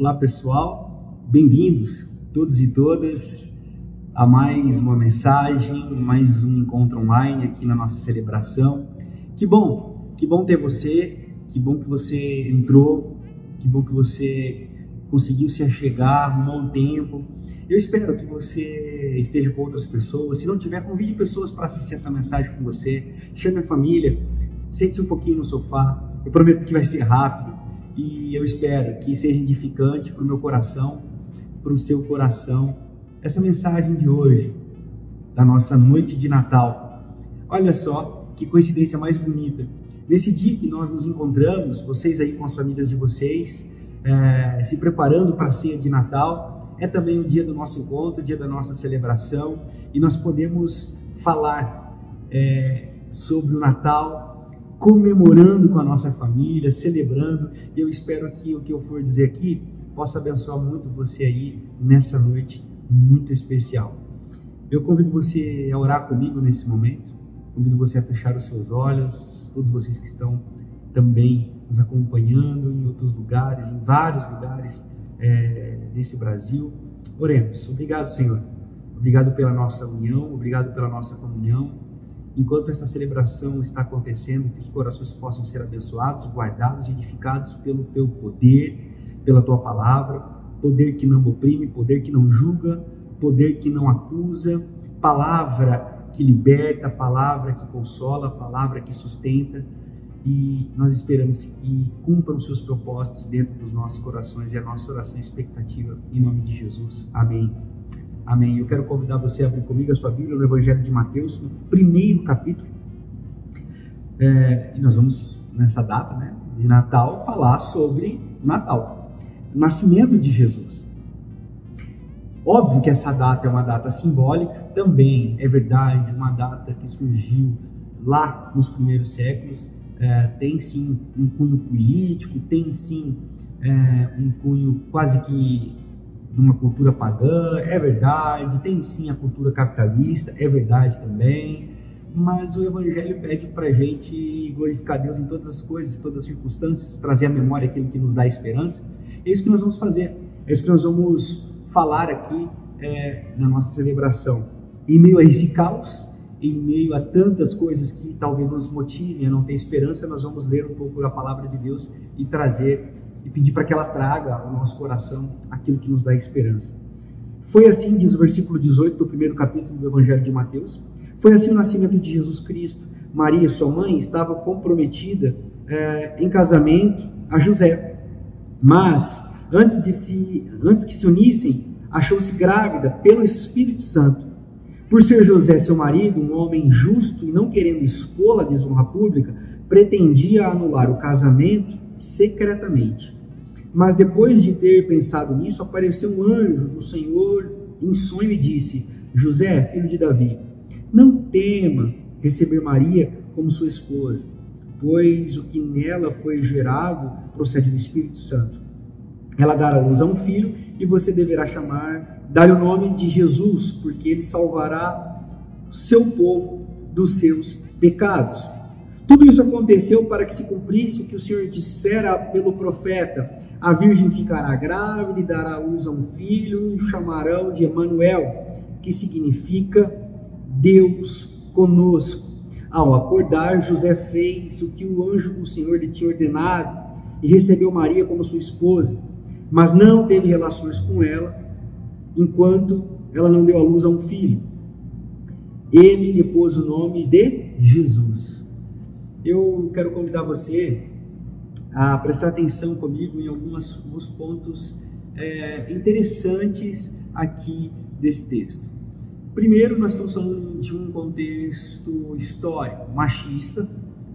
Olá pessoal, bem-vindos todos e todas a mais uma mensagem, mais um encontro online aqui na nossa celebração. Que bom, que bom ter você, que bom que você entrou, que bom que você conseguiu se achegar, arrumar um tempo. Eu espero que você esteja com outras pessoas. Se não tiver, convide pessoas para assistir essa mensagem com você. Chame a família, sente-se um pouquinho no sofá. Eu prometo que vai ser rápido e eu espero que seja edificante para o meu coração, para o seu coração, essa mensagem de hoje, da nossa noite de Natal. Olha só que coincidência mais bonita. Nesse dia que nós nos encontramos, vocês aí com as famílias de vocês, é, se preparando para a ceia de Natal, é também o dia do nosso encontro, o dia da nossa celebração, e nós podemos falar é, sobre o Natal, comemorando com a nossa família, celebrando. Eu espero que o que eu for dizer aqui possa abençoar muito você aí nessa noite muito especial. Eu convido você a orar comigo nesse momento. Convido você a fechar os seus olhos, todos vocês que estão também nos acompanhando em outros lugares, em vários lugares é, nesse Brasil. Oremos. Obrigado, Senhor. Obrigado pela nossa união, obrigado pela nossa comunhão. Enquanto essa celebração está acontecendo, que os corações possam ser abençoados, guardados edificados pelo teu poder, pela tua palavra, poder que não oprime, poder que não julga, poder que não acusa, palavra que liberta, palavra que consola, palavra que sustenta. E nós esperamos que cumpram seus propósitos dentro dos nossos corações e a nossa oração expectativa em nome de Jesus. Amém. Amém. Eu quero convidar você a abrir comigo a sua Bíblia no Evangelho de Mateus, no primeiro capítulo. É, e nós vamos, nessa data né, de Natal, falar sobre Natal, nascimento de Jesus. Óbvio que essa data é uma data simbólica, também é verdade, uma data que surgiu lá nos primeiros séculos, é, tem sim um cunho político, tem sim é, um cunho quase que de uma cultura pagã, é verdade, tem sim a cultura capitalista, é verdade também, mas o Evangelho pede para a gente glorificar Deus em todas as coisas, todas as circunstâncias, trazer à memória aquilo que nos dá esperança. É isso que nós vamos fazer, é isso que nós vamos falar aqui é, na nossa celebração. Em meio a esse caos, em meio a tantas coisas que talvez nos motivem a não ter esperança, nós vamos ler um pouco da palavra de Deus e trazer e pedir para que ela traga ao nosso coração aquilo que nos dá esperança. Foi assim, diz o versículo 18 do primeiro capítulo do Evangelho de Mateus, foi assim o nascimento de Jesus Cristo. Maria, sua mãe, estava comprometida é, em casamento a José. Mas, antes, de se, antes que se unissem, achou-se grávida pelo Espírito Santo. Por ser José seu marido, um homem justo e não querendo expô-la à desonra pública, pretendia anular o casamento secretamente. Mas depois de ter pensado nisso, apareceu um anjo do Senhor em sonho e disse: José, filho de Davi, não tema receber Maria como sua esposa, pois o que nela foi gerado procede do Espírito Santo. Ela dará luz a um filho e você deverá chamar, dar o nome de Jesus, porque ele salvará seu povo dos seus pecados. Tudo isso aconteceu para que se cumprisse o que o Senhor dissera pelo profeta: a virgem ficará grávida e dará luz a um filho, e o chamarão de Emanuel, que significa Deus conosco. Ao acordar, José fez o que o anjo do Senhor lhe tinha ordenado e recebeu Maria como sua esposa, mas não teve relações com ela enquanto ela não deu à luz a um filho. Ele lhe pôs o nome de Jesus eu quero convidar você a prestar atenção comigo em algumas, alguns pontos é, interessantes aqui desse texto. Primeiro, nós estamos falando de um contexto histórico, machista,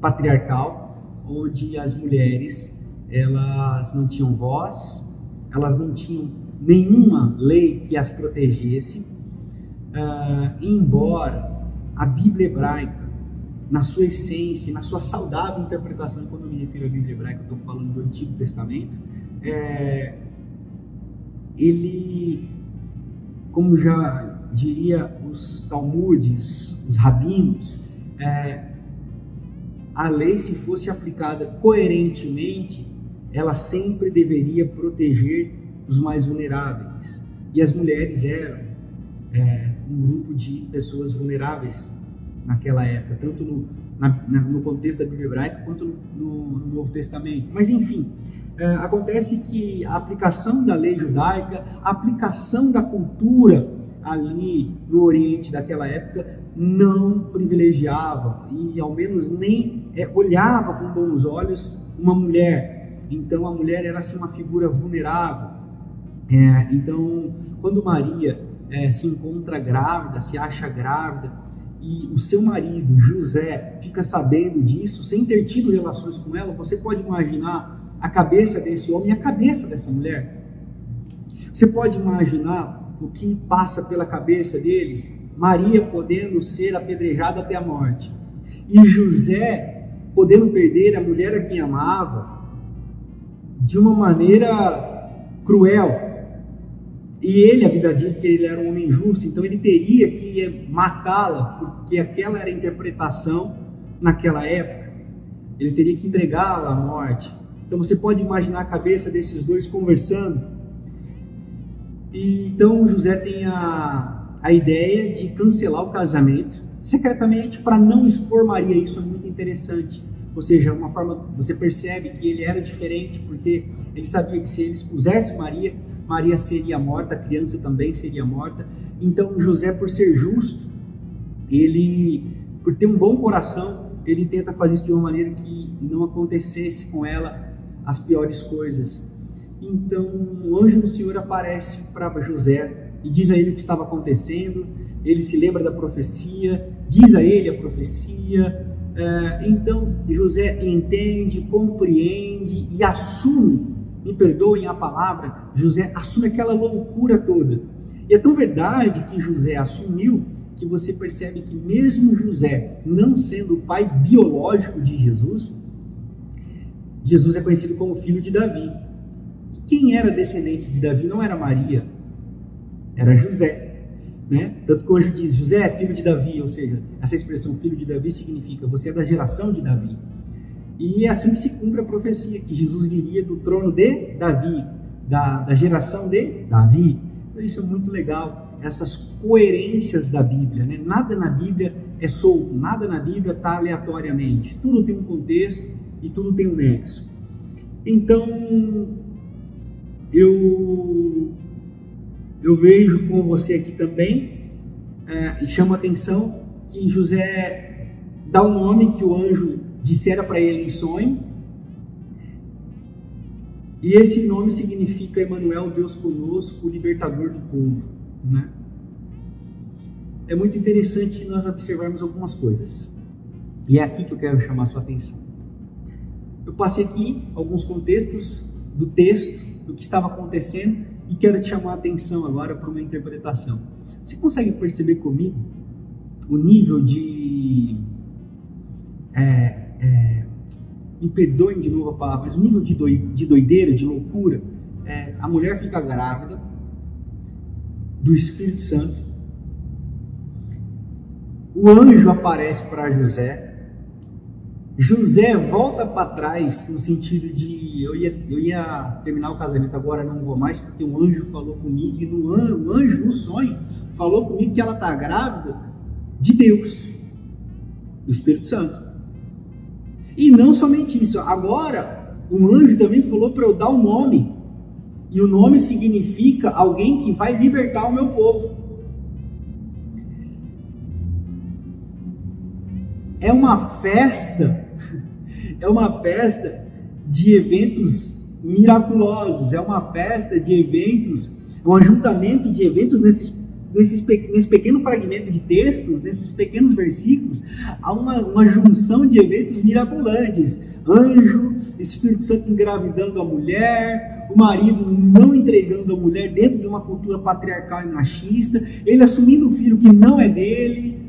patriarcal, onde as mulheres elas não tinham voz, elas não tinham nenhuma lei que as protegesse, uh, embora a Bíblia hebraica na sua essência, na sua saudável interpretação, quando eu me refiro à Bíblia hebraica, estou falando do Antigo Testamento, é, ele, como já diria os talmudes, os rabinos, é, a lei, se fosse aplicada coerentemente, ela sempre deveria proteger os mais vulneráveis. E as mulheres eram é, um grupo de pessoas vulneráveis naquela época, tanto no, na, na, no contexto da Bíblia hebraica quanto no, no Novo Testamento. Mas enfim, é, acontece que a aplicação da lei judaica, a aplicação da cultura ali no Oriente daquela época não privilegiava e ao menos nem é, olhava com bons olhos uma mulher. Então a mulher era assim uma figura vulnerável. É, então quando Maria é, se encontra grávida, se acha grávida e o seu marido José fica sabendo disso sem ter tido relações com ela, você pode imaginar a cabeça desse homem e a cabeça dessa mulher. Você pode imaginar o que passa pela cabeça deles Maria podendo ser apedrejada até a morte, e José podendo perder a mulher a quem amava de uma maneira cruel. E ele, a Bíblia diz que ele era um homem justo, então ele teria que matá-la, porque aquela era a interpretação naquela época. Ele teria que entregá-la à morte. Então você pode imaginar a cabeça desses dois conversando. E então José tem a, a ideia de cancelar o casamento secretamente para não expor Maria. Isso é muito interessante. Ou seja, uma forma você percebe que ele era diferente porque ele sabia que se ele expusesse Maria, Maria seria morta, a criança também seria morta. Então José, por ser justo, ele, por ter um bom coração, ele tenta fazer isso de uma maneira que não acontecesse com ela as piores coisas. Então o anjo do Senhor aparece para José e diz a ele o que estava acontecendo, ele se lembra da profecia, diz a ele a profecia. É, então José entende, compreende e assume, me perdoem a palavra, José assume aquela loucura toda. E é tão verdade que José assumiu que você percebe que mesmo José não sendo o pai biológico de Jesus, Jesus é conhecido como filho de Davi. E quem era descendente de Davi não era Maria, era José. Né? Tanto que o anjo diz: José é filho de Davi, ou seja, essa expressão filho de Davi significa você é da geração de Davi. E é assim que se cumpre a profecia, que Jesus viria do trono de Davi, da, da geração de Davi. Então, isso é muito legal, essas coerências da Bíblia. Né? Nada na Bíblia é solto, nada na Bíblia está aleatoriamente. Tudo tem um contexto e tudo tem um nexo. Então, eu eu vejo com você aqui também, é, e chama atenção que José dá um nome que o anjo dissera para ele em sonho, e esse nome significa Emmanuel, Deus conosco, o libertador do povo. Né? É muito interessante nós observarmos algumas coisas. E é aqui que eu quero chamar a sua atenção. Eu passei aqui alguns contextos do texto, do que estava acontecendo, e quero te chamar a atenção agora para uma interpretação. Você consegue perceber comigo o nível de. É, é, me perdoem de novo a palavra, mas o nível de, doi, de doideira, de loucura. É, a mulher fica grávida do Espírito Santo. O anjo aparece para José José volta para trás no sentido de eu ia, eu ia terminar o casamento agora, não vou mais, porque um anjo falou comigo, e no anjo, o anjo, no sonho, falou comigo que ela está grávida de Deus, do Espírito Santo. E não somente isso, agora um anjo também falou para eu dar um nome, e o nome significa alguém que vai libertar o meu povo. É uma festa, é uma festa de eventos miraculosos, é uma festa de eventos, um ajuntamento de eventos nesses, nesses, nesse pequeno fragmento de textos, nesses pequenos versículos, há uma, uma junção de eventos mirabolantes. Anjo, Espírito Santo engravidando a mulher, o marido não entregando a mulher dentro de uma cultura patriarcal e machista, ele assumindo o filho que não é dele,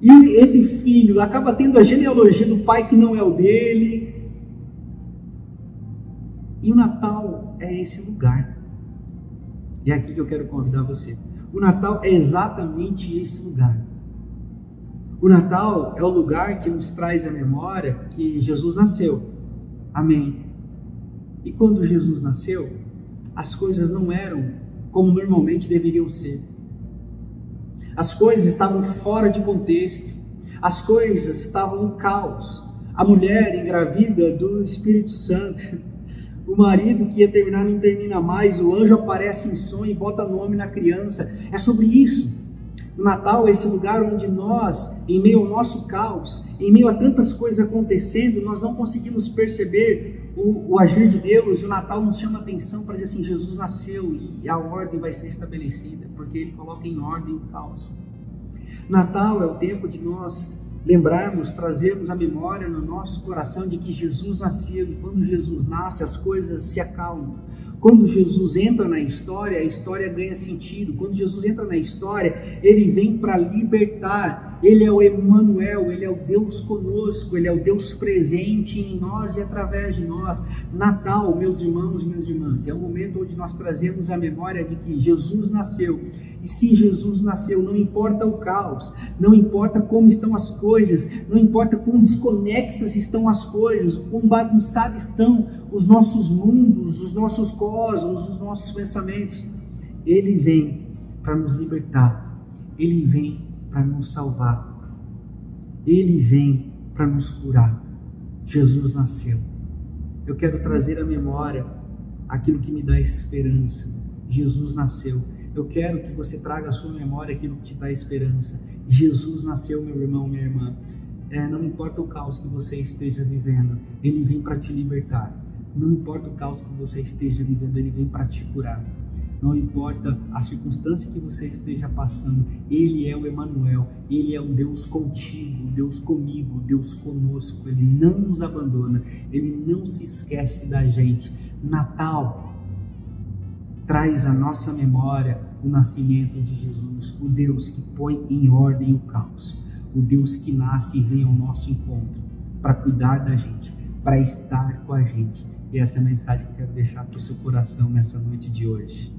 e esse filho acaba tendo a genealogia do pai que não é o dele. E o Natal é esse lugar. E é aqui que eu quero convidar você. O Natal é exatamente esse lugar. O Natal é o lugar que nos traz a memória que Jesus nasceu. Amém. E quando Jesus nasceu, as coisas não eram como normalmente deveriam ser. As coisas estavam fora de contexto. As coisas estavam um caos. A mulher engravida do Espírito Santo. O marido que ia terminar não termina mais. O anjo aparece em sonho e bota nome na criança. É sobre isso. Natal é esse lugar onde nós, em meio ao nosso caos, em meio a tantas coisas acontecendo, nós não conseguimos perceber o, o agir de Deus. O Natal nos chama atenção para dizer assim: Jesus nasceu e a ordem vai ser estabelecida, porque Ele coloca em ordem o caos. Natal é o tempo de nós lembrarmos, trazermos a memória no nosso coração de que Jesus nasceu e quando Jesus nasce as coisas se acalmam. Quando Jesus entra na história, a história ganha sentido. Quando Jesus entra na história, ele vem para libertar. Ele é o Emmanuel, ele é o Deus conosco, ele é o Deus presente em nós e através de nós. Natal, meus irmãos minhas irmãs, é o momento onde nós trazemos a memória de que Jesus nasceu. E se Jesus nasceu, não importa o caos, não importa como estão as coisas, não importa quão desconexas estão as coisas, quão bagunçados estão os nossos mundos, os nossos cosmos, os nossos pensamentos. Ele vem para nos libertar, ele vem para nos salvar, ele vem para nos curar. Jesus nasceu. Eu quero trazer à memória aquilo que me dá esperança. Jesus nasceu. Eu quero que você traga à sua memória aquilo que te dá esperança. Jesus nasceu, meu irmão, minha irmã. É, não importa o caos que você esteja vivendo, ele vem para te libertar. Não importa o caos que você esteja vivendo, Ele vem para te curar. Não importa a circunstância que você esteja passando, Ele é o Emanuel, Ele é o Deus contigo, Deus comigo, Deus conosco. Ele não nos abandona, Ele não se esquece da gente. Natal traz à nossa memória o nascimento de Jesus, o Deus que põe em ordem o caos, o Deus que nasce e vem ao nosso encontro para cuidar da gente, para estar com a gente e essa é a mensagem que eu quero deixar para o seu coração nessa noite de hoje.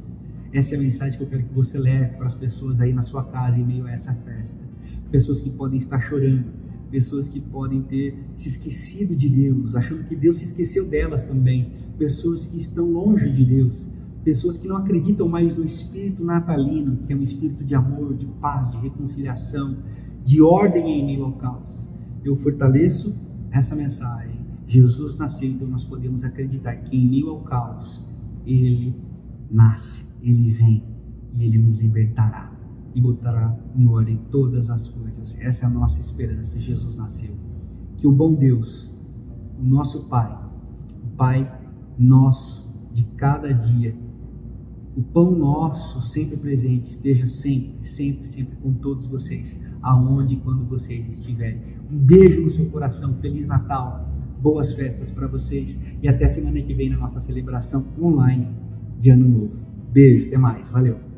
Essa é a mensagem que eu quero que você leve para as pessoas aí na sua casa em meio a essa festa. Pessoas que podem estar chorando, pessoas que podem ter se esquecido de Deus, achando que Deus se esqueceu delas também, pessoas que estão longe de Deus, pessoas que não acreditam mais no espírito natalino, que é um espírito de amor, de paz, de reconciliação, de ordem em meio ao caos. Eu fortaleço essa mensagem Jesus nasceu, então nós podemos acreditar que em meio ao caos, Ele nasce, Ele vem e Ele nos libertará e botará em ordem todas as coisas. Essa é a nossa esperança. Jesus nasceu. Que o bom Deus, o nosso Pai, o Pai nosso de cada dia, o pão nosso sempre presente, esteja sempre, sempre, sempre com todos vocês, aonde e quando vocês estiverem. Um beijo no seu coração. Feliz Natal boas festas para vocês e até semana que vem na nossa celebração online de Ano Novo. Beijo, até mais, valeu!